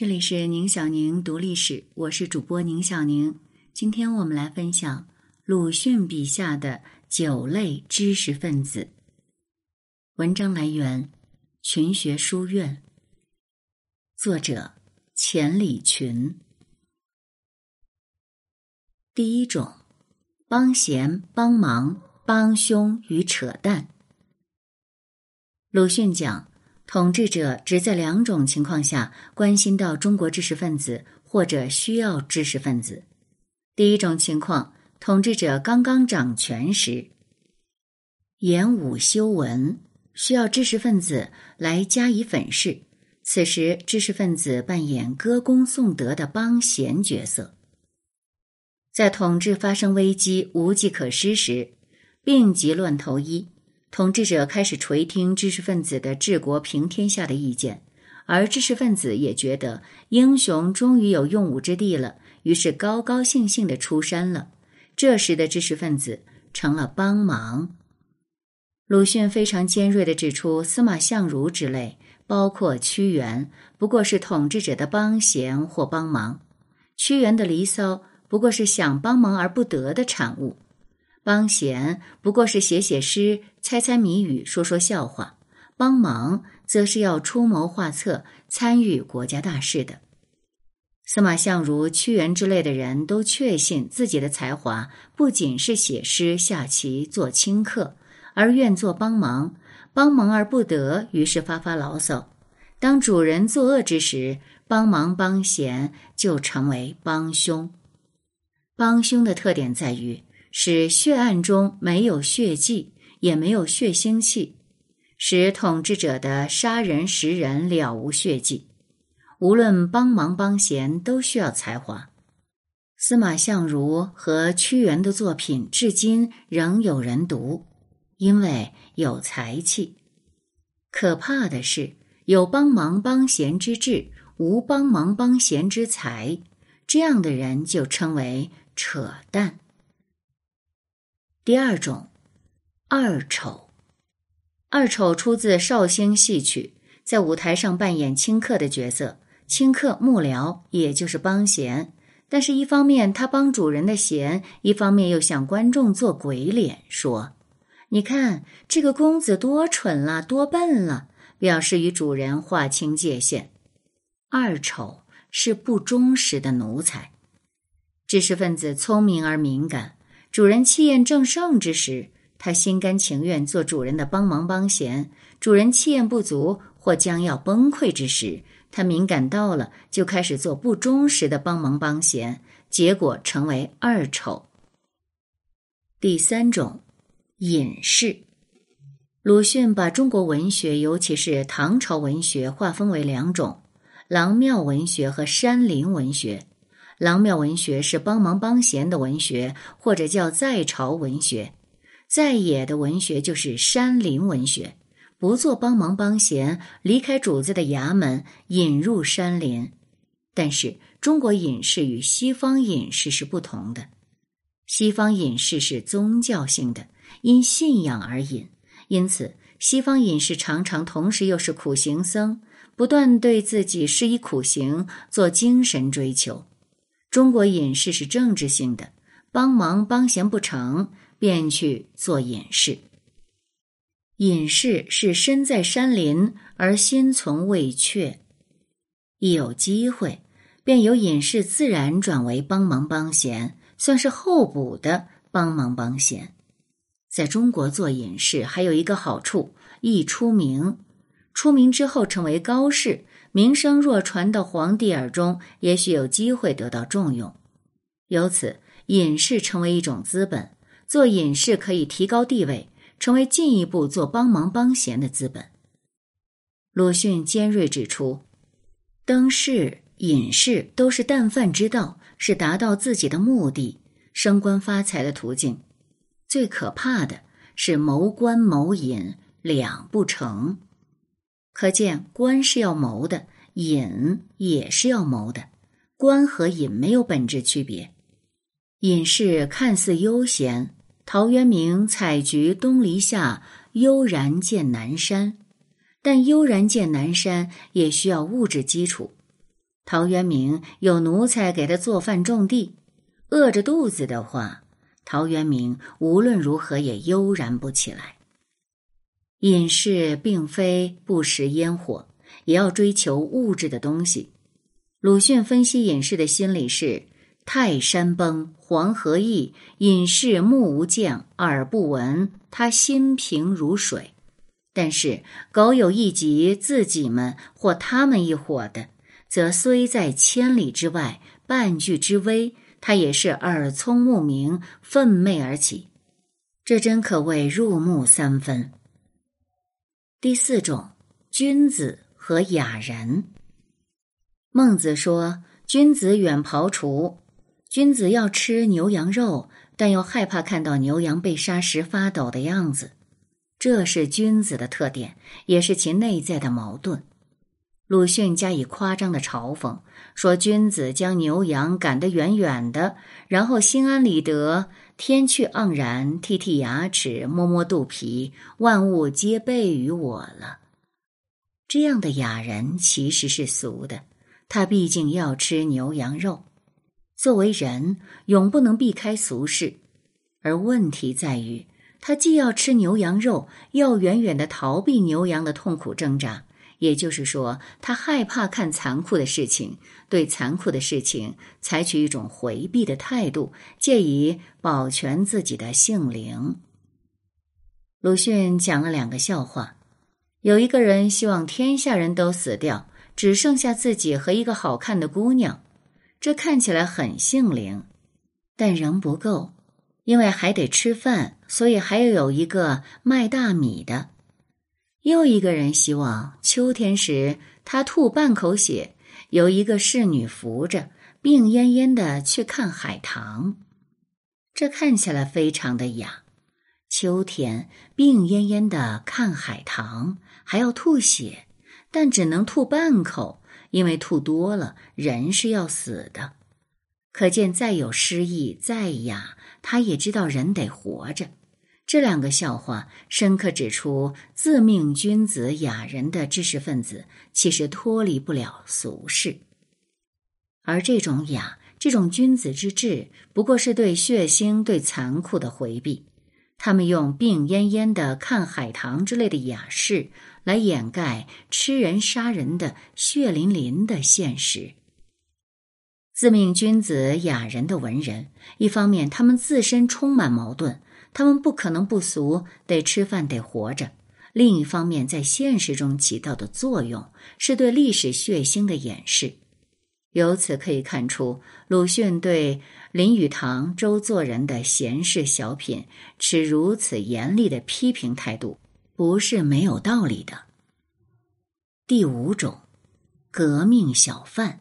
这里是宁小宁读历史，我是主播宁小宁。今天我们来分享鲁迅笔下的九类知识分子。文章来源：群学书院，作者：钱理群。第一种，帮闲、帮忙、帮凶与扯淡。鲁迅讲。统治者只在两种情况下关心到中国知识分子或者需要知识分子：第一种情况，统治者刚刚掌权时，演武修文，需要知识分子来加以粉饰，此时知识分子扮演歌功颂德的帮闲角色；在统治发生危机、无计可施时，病急乱投医。统治者开始垂听知识分子的治国平天下的意见，而知识分子也觉得英雄终于有用武之地了，于是高高兴兴的出山了。这时的知识分子成了帮忙。鲁迅非常尖锐的指出，司马相如之类，包括屈原，不过是统治者的帮闲或帮忙。屈原的《离骚》不过是想帮忙而不得的产物。帮闲不过是写写诗、猜猜谜语、说说笑话；帮忙则是要出谋划策、参与国家大事的。司马相如、屈原之类的人都确信自己的才华不仅是写诗、下棋、做清客，而愿做帮忙，帮忙而不得，于是发发牢骚。当主人作恶之时，帮忙帮闲就成为帮凶。帮凶的特点在于。使血案中没有血迹，也没有血腥气，使统治者的杀人食人了无血迹。无论帮忙帮闲，都需要才华。司马相如和屈原的作品至今仍有人读，因为有才气。可怕的是，有帮忙帮闲之志，无帮忙帮闲之才，这样的人就称为扯淡。第二种，二丑。二丑出自绍兴戏曲，在舞台上扮演清客的角色，清客幕僚，也就是帮闲。但是，一方面他帮主人的闲，一方面又向观众做鬼脸，说：“你看这个公子多蠢了，多笨了。”表示与主人划清界限。二丑是不忠实的奴才。知识分子聪明而敏感。主人气焰正盛之时，他心甘情愿做主人的帮忙帮闲；主人气焰不足或将要崩溃之时，他敏感到了，就开始做不忠实的帮忙帮闲，结果成为二丑。第三种，隐士。鲁迅把中国文学，尤其是唐朝文学，划分为两种：郎庙文学和山林文学。郎庙文学是帮忙帮闲的文学，或者叫在朝文学；在野的文学就是山林文学，不做帮忙帮闲，离开主子的衙门，引入山林。但是中国隐士与西方隐士是不同的，西方隐士是宗教性的，因信仰而隐，因此西方隐士常常同时又是苦行僧，不断对自己施以苦行，做精神追求。中国隐士是政治性的，帮忙帮闲不成，便去做隐士。隐士是身在山林而心存畏怯，一有机会，便由隐士自然转为帮忙帮闲，算是候补的帮忙帮闲。在中国做隐士还有一个好处，易出名。出名之后成为高士。名声若传到皇帝耳中，也许有机会得到重用。由此，隐士成为一种资本。做隐士可以提高地位，成为进一步做帮忙帮闲的资本。鲁迅尖锐指出，登仕、隐士都是淡饭之道，是达到自己的目的、升官发财的途径。最可怕的是谋官谋隐两不成。可见，官是要谋的，隐也是要谋的。官和隐没有本质区别。隐士看似悠闲，陶渊明“采菊东篱下，悠然见南山”，但悠然见南山也需要物质基础。陶渊明有奴才给他做饭种地，饿着肚子的话，陶渊明无论如何也悠然不起来。隐士并非不食烟火，也要追求物质的东西。鲁迅分析隐士的心理是：泰山崩，黄河溢，隐士目无见，耳不闻，他心平如水。但是苟有一疾，自己们或他们一伙的，则虽在千里之外，半句之危，他也是耳聪目明，愤懑而起。这真可谓入木三分。第四种，君子和雅人。孟子说：“君子远庖厨，君子要吃牛羊肉，但又害怕看到牛羊被杀时发抖的样子。这是君子的特点，也是其内在的矛盾。”鲁迅加以夸张的嘲讽说：“君子将牛羊赶得远远的，然后心安理得。”天去盎然，剔剔牙齿，摸摸肚皮，万物皆备于我了。这样的雅人其实是俗的，他毕竟要吃牛羊肉。作为人，永不能避开俗事，而问题在于，他既要吃牛羊肉，要远远的逃避牛羊的痛苦挣扎。也就是说，他害怕看残酷的事情，对残酷的事情采取一种回避的态度，借以保全自己的性灵。鲁迅讲了两个笑话：有一个人希望天下人都死掉，只剩下自己和一个好看的姑娘，这看起来很性灵，但仍不够，因为还得吃饭，所以还要有一个卖大米的。又一个人希望秋天时他吐半口血，有一个侍女扶着，病恹恹的去看海棠。这看起来非常的雅。秋天病恹恹的看海棠，还要吐血，但只能吐半口，因为吐多了人是要死的。可见再有诗意再雅，他也知道人得活着。这两个笑话深刻指出，自命君子雅人的知识分子其实脱离不了俗世，而这种雅，这种君子之志，不过是对血腥、对残酷的回避。他们用病恹恹的看海棠之类的雅事，来掩盖吃人杀人的血淋淋的现实。自命君子雅人的文人，一方面他们自身充满矛盾。他们不可能不俗，得吃饭，得活着。另一方面，在现实中起到的作用，是对历史血腥的掩饰。由此可以看出，鲁迅对林语堂、周作人的闲事小品持如此严厉的批评态度，不是没有道理的。第五种，革命小贩。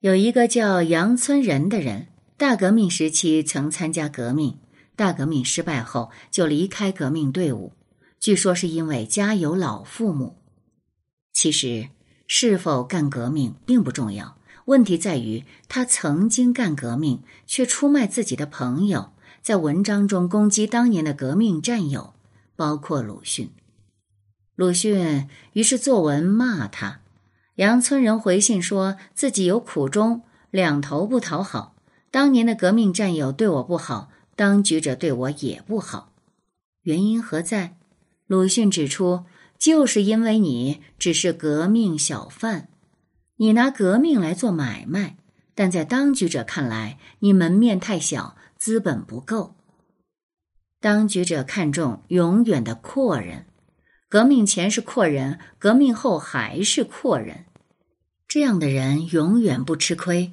有一个叫杨村人的人。大革命时期曾参加革命，大革命失败后就离开革命队伍，据说是因为家有老父母。其实是否干革命并不重要，问题在于他曾经干革命，却出卖自己的朋友，在文章中攻击当年的革命战友，包括鲁迅。鲁迅于是作文骂他，杨村人回信说自己有苦衷，两头不讨好。当年的革命战友对我不好，当局者对我也不好，原因何在？鲁迅指出，就是因为你只是革命小贩，你拿革命来做买卖，但在当局者看来，你门面太小，资本不够。当局者看重永远的阔人，革命前是阔人，革命后还是阔人，这样的人永远不吃亏。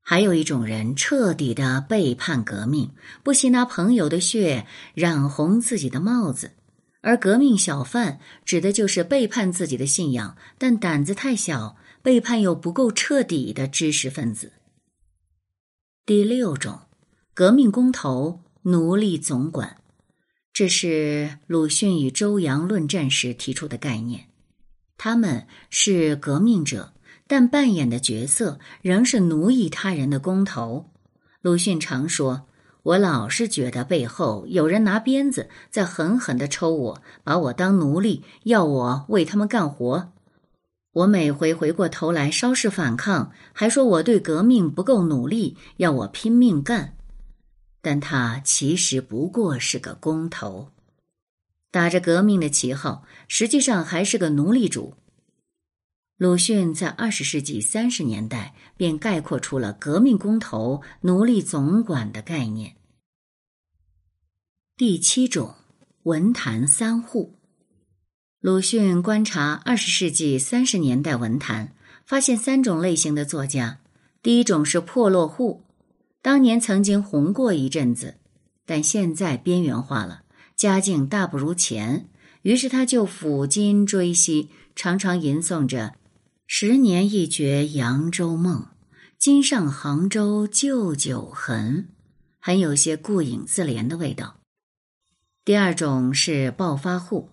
还有一种人彻底的背叛革命，不惜拿朋友的血染红自己的帽子，而革命小贩指的就是背叛自己的信仰，但胆子太小，背叛又不够彻底的知识分子。第六种，革命工头奴隶总管，这是鲁迅与周扬论战时提出的概念，他们是革命者。但扮演的角色仍是奴役他人的工头。鲁迅常说：“我老是觉得背后有人拿鞭子在狠狠地抽我，把我当奴隶，要我为他们干活。我每回回过头来稍事反抗，还说我对革命不够努力，要我拼命干。但他其实不过是个工头，打着革命的旗号，实际上还是个奴隶主。鲁迅在二十世纪三十年代便概括出了“革命工头、奴隶总管”的概念。第七种，文坛三户。鲁迅观察二十世纪三十年代文坛，发现三种类型的作家。第一种是破落户，当年曾经红过一阵子，但现在边缘化了，家境大不如前，于是他就抚今追昔，常常吟诵着“十年一觉扬州梦，今上杭州旧酒痕”，很有些顾影自怜的味道。第二种是暴发户。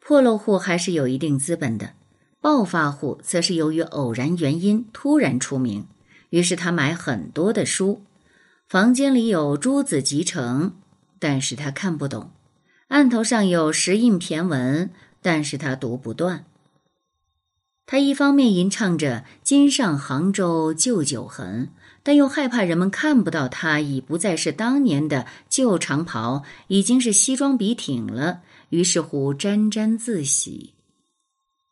破落户还是有一定资本的，暴发户则是由于偶然原因突然出名，于是他买很多的书，房间里有诸子集成，但是他看不懂；案头上有石印骈文，但是他读不断。他一方面吟唱着“今上杭州旧酒痕”，但又害怕人们看不到他已不再是当年的旧长袍，已经是西装笔挺了。于是乎沾沾自喜。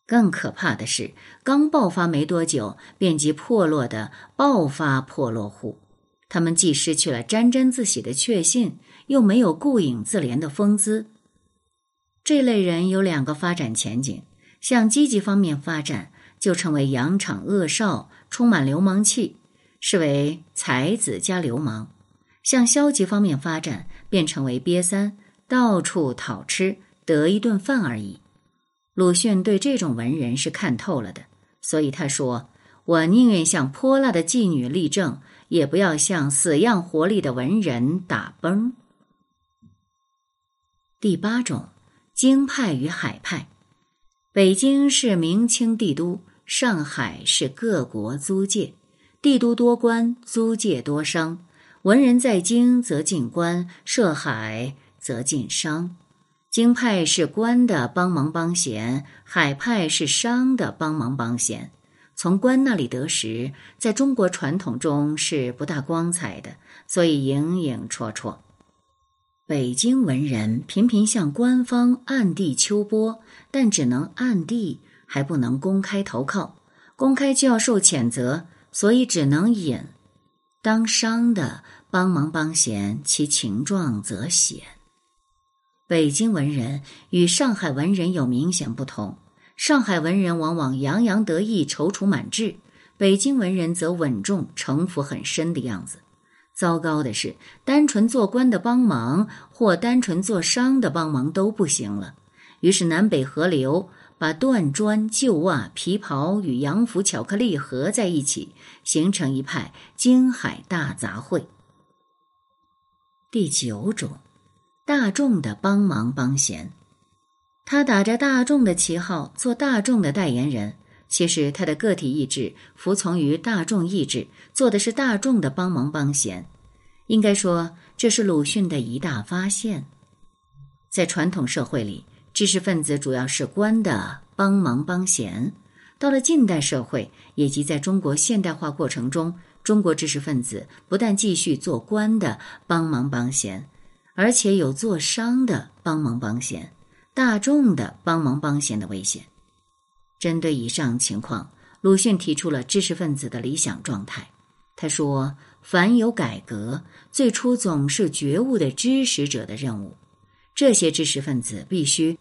更可怕的是，刚爆发没多久，便即破落的爆发破落户。他们既失去了沾沾自喜的确信，又没有顾影自怜的风姿。这类人有两个发展前景：向积极方面发展，就成为扬场恶少，充满流氓气，是为才子加流氓；向消极方面发展，便成为瘪三，到处讨吃。得一顿饭而已。鲁迅对这种文人是看透了的，所以他说：“我宁愿向泼辣的妓女立正，也不要向死样活力的文人打崩。”第八种，京派与海派。北京是明清帝都，上海是各国租界，帝都多官，租界多商。文人在京则进官，涉海则进商。京派是官的帮忙帮闲，海派是商的帮忙帮闲。从官那里得食，在中国传统中是不大光彩的，所以影影绰绰。北京文人频频向官方暗地秋波，但只能暗地，还不能公开投靠。公开就要受谴责，所以只能隐。当商的帮忙帮闲，其情状则显。北京文人与上海文人有明显不同，上海文人往往洋洋得意、踌躇满志，北京文人则稳重、城府很深的样子。糟糕的是，单纯做官的帮忙或单纯做商的帮忙都不行了。于是南北合流，把断砖、旧袜、皮袍与洋服、巧克力合在一起，形成一派京海大杂烩。第九种。大众的帮忙帮闲，他打着大众的旗号做大众的代言人，其实他的个体意志服从于大众意志，做的是大众的帮忙帮闲。应该说，这是鲁迅的一大发现。在传统社会里，知识分子主要是官的帮忙帮闲；到了近代社会，以及在中国现代化过程中，中国知识分子不但继续做官的帮忙帮闲。而且有做商的帮忙帮闲，大众的帮忙帮闲的危险。针对以上情况，鲁迅提出了知识分子的理想状态。他说：“凡有改革，最初总是觉悟的知识者的任务。这些知识分子必须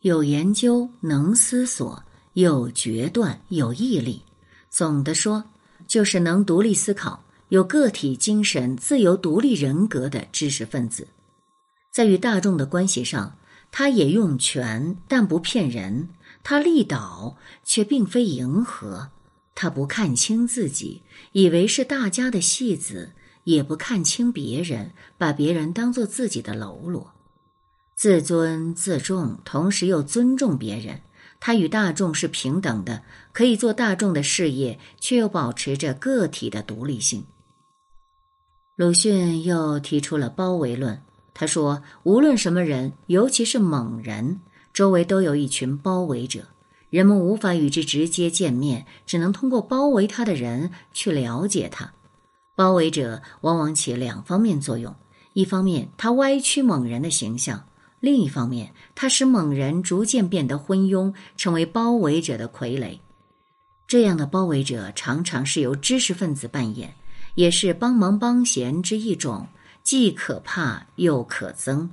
有研究、能思索、有决断、有毅力。总的说，就是能独立思考、有个体精神、自由独立人格的知识分子。”在与大众的关系上，他也用权，但不骗人；他力导，却并非迎合；他不看清自己，以为是大家的戏子，也不看清别人，把别人当做自己的喽啰。自尊自重，同时又尊重别人。他与大众是平等的，可以做大众的事业，却又保持着个体的独立性。鲁迅又提出了包围论。他说：“无论什么人，尤其是猛人，周围都有一群包围者。人们无法与之直接见面，只能通过包围他的人去了解他。包围者往往起两方面作用：一方面，他歪曲猛人的形象；另一方面，他使猛人逐渐变得昏庸，成为包围者的傀儡。这样的包围者常常是由知识分子扮演，也是帮忙帮闲之一种，既可怕又可憎。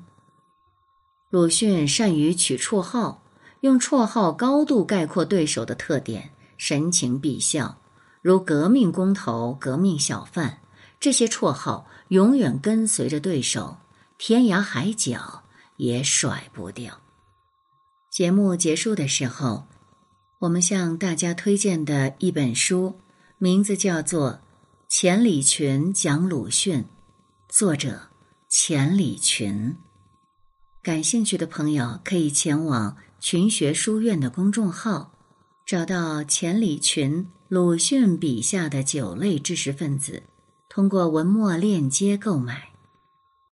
鲁迅善于取绰号。用绰号高度概括对手的特点，神情必笑，如革命工头、革命小贩，这些绰号永远跟随着对手，天涯海角也甩不掉。节目结束的时候，我们向大家推荐的一本书，名字叫做《钱理群讲鲁迅》，作者钱理群。感兴趣的朋友可以前往。群学书院的公众号，找到钱理群、鲁迅笔下的九类知识分子，通过文末链接购买。